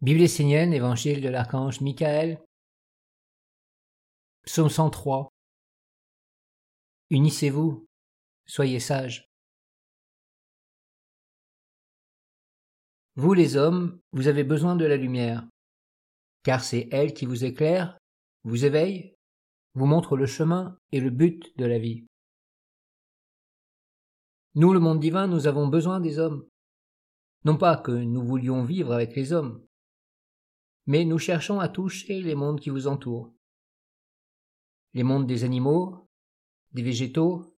Bible essénienne, Évangile de l'archange Michael, Psaume 103. Unissez-vous, soyez sages. Vous les hommes, vous avez besoin de la lumière, car c'est elle qui vous éclaire, vous éveille, vous montre le chemin et le but de la vie. Nous, le monde divin, nous avons besoin des hommes. Non pas que nous voulions vivre avec les hommes, mais nous cherchons à toucher les mondes qui vous entourent. Les mondes des animaux, des végétaux,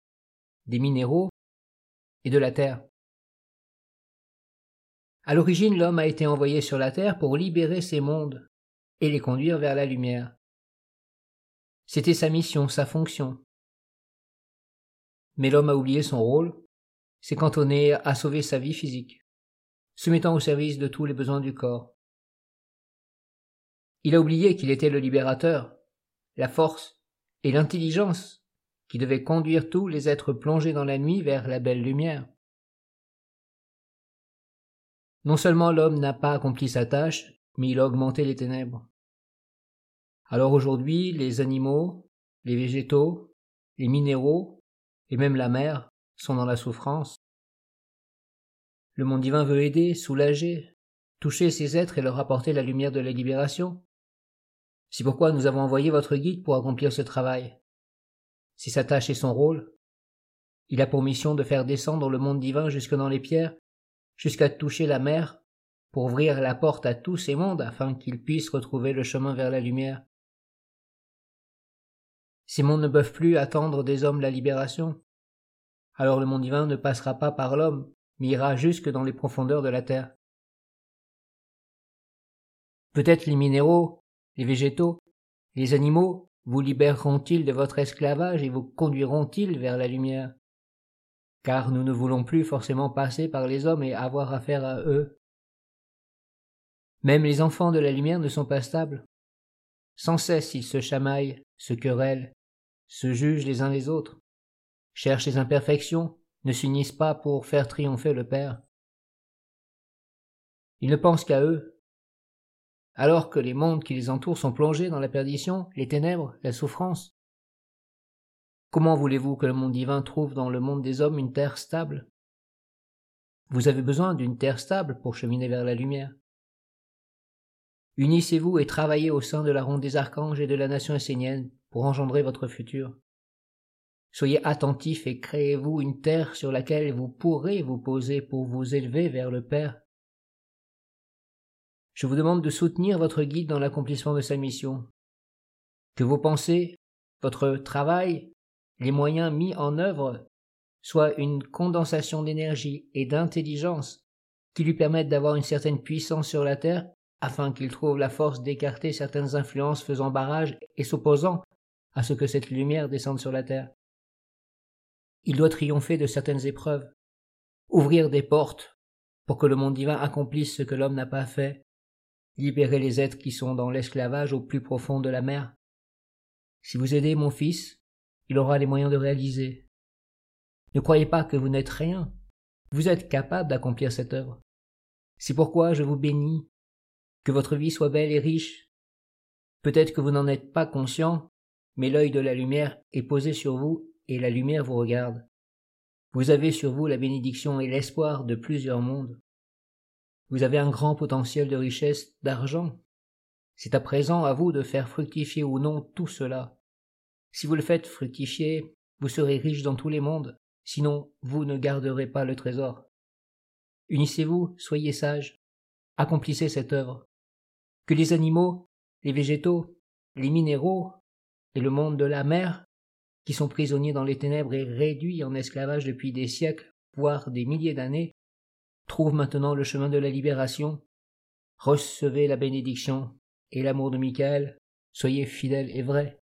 des minéraux et de la terre. À l'origine, l'homme a été envoyé sur la terre pour libérer ces mondes et les conduire vers la lumière. C'était sa mission, sa fonction. Mais l'homme a oublié son rôle, s'est cantonné à sauver sa vie physique, se mettant au service de tous les besoins du corps. Il a oublié qu'il était le libérateur, la force et l'intelligence qui devaient conduire tous les êtres plongés dans la nuit vers la belle lumière. Non seulement l'homme n'a pas accompli sa tâche, mais il a augmenté les ténèbres. Alors aujourd'hui, les animaux, les végétaux, les minéraux, et même la mer sont dans la souffrance. Le monde divin veut aider, soulager, toucher ces êtres et leur apporter la lumière de la libération. C'est pourquoi nous avons envoyé votre guide pour accomplir ce travail. C'est sa tâche et son rôle. Il a pour mission de faire descendre le monde divin jusque dans les pierres, jusqu'à toucher la mer, pour ouvrir la porte à tous ces mondes afin qu'ils puissent retrouver le chemin vers la lumière. Ces mondes ne peuvent plus attendre des hommes la libération. Alors le monde divin ne passera pas par l'homme, mais ira jusque dans les profondeurs de la terre. Peut-être les minéraux, les végétaux, les animaux vous libéreront-ils de votre esclavage et vous conduiront-ils vers la lumière? Car nous ne voulons plus forcément passer par les hommes et avoir affaire à eux. Même les enfants de la lumière ne sont pas stables. Sans cesse ils se chamaillent, se querellent, se jugent les uns les autres, cherchent les imperfections, ne s'unissent pas pour faire triompher le Père. Ils ne pensent qu'à eux, alors que les mondes qui les entourent sont plongés dans la perdition, les ténèbres, la souffrance. Comment voulez-vous que le monde divin trouve dans le monde des hommes une terre stable? Vous avez besoin d'une terre stable pour cheminer vers la lumière. Unissez-vous et travaillez au sein de la ronde des archanges et de la nation essénienne pour engendrer votre futur. Soyez attentifs et créez-vous une terre sur laquelle vous pourrez vous poser pour vous élever vers le Père je vous demande de soutenir votre guide dans l'accomplissement de sa mission. Que vos pensées, votre travail, les moyens mis en œuvre soient une condensation d'énergie et d'intelligence qui lui permettent d'avoir une certaine puissance sur la terre afin qu'il trouve la force d'écarter certaines influences faisant barrage et s'opposant à ce que cette lumière descende sur la terre. Il doit triompher de certaines épreuves, ouvrir des portes pour que le monde divin accomplisse ce que l'homme n'a pas fait, libérer les êtres qui sont dans l'esclavage au plus profond de la mer. Si vous aidez mon fils, il aura les moyens de réaliser. Ne croyez pas que vous n'êtes rien. Vous êtes capable d'accomplir cette œuvre. C'est pourquoi je vous bénis. Que votre vie soit belle et riche. Peut-être que vous n'en êtes pas conscient, mais l'œil de la lumière est posé sur vous et la lumière vous regarde. Vous avez sur vous la bénédiction et l'espoir de plusieurs mondes. Vous avez un grand potentiel de richesse, d'argent. C'est à présent à vous de faire fructifier ou non tout cela. Si vous le faites fructifier, vous serez riche dans tous les mondes, sinon vous ne garderez pas le trésor. Unissez-vous, soyez sages, accomplissez cette œuvre. Que les animaux, les végétaux, les minéraux et le monde de la mer, qui sont prisonniers dans les ténèbres et réduits en esclavage depuis des siècles, voire des milliers d'années, trouve maintenant le chemin de la libération. Recevez la bénédiction et l'amour de Michael. Soyez fidèles et vrais.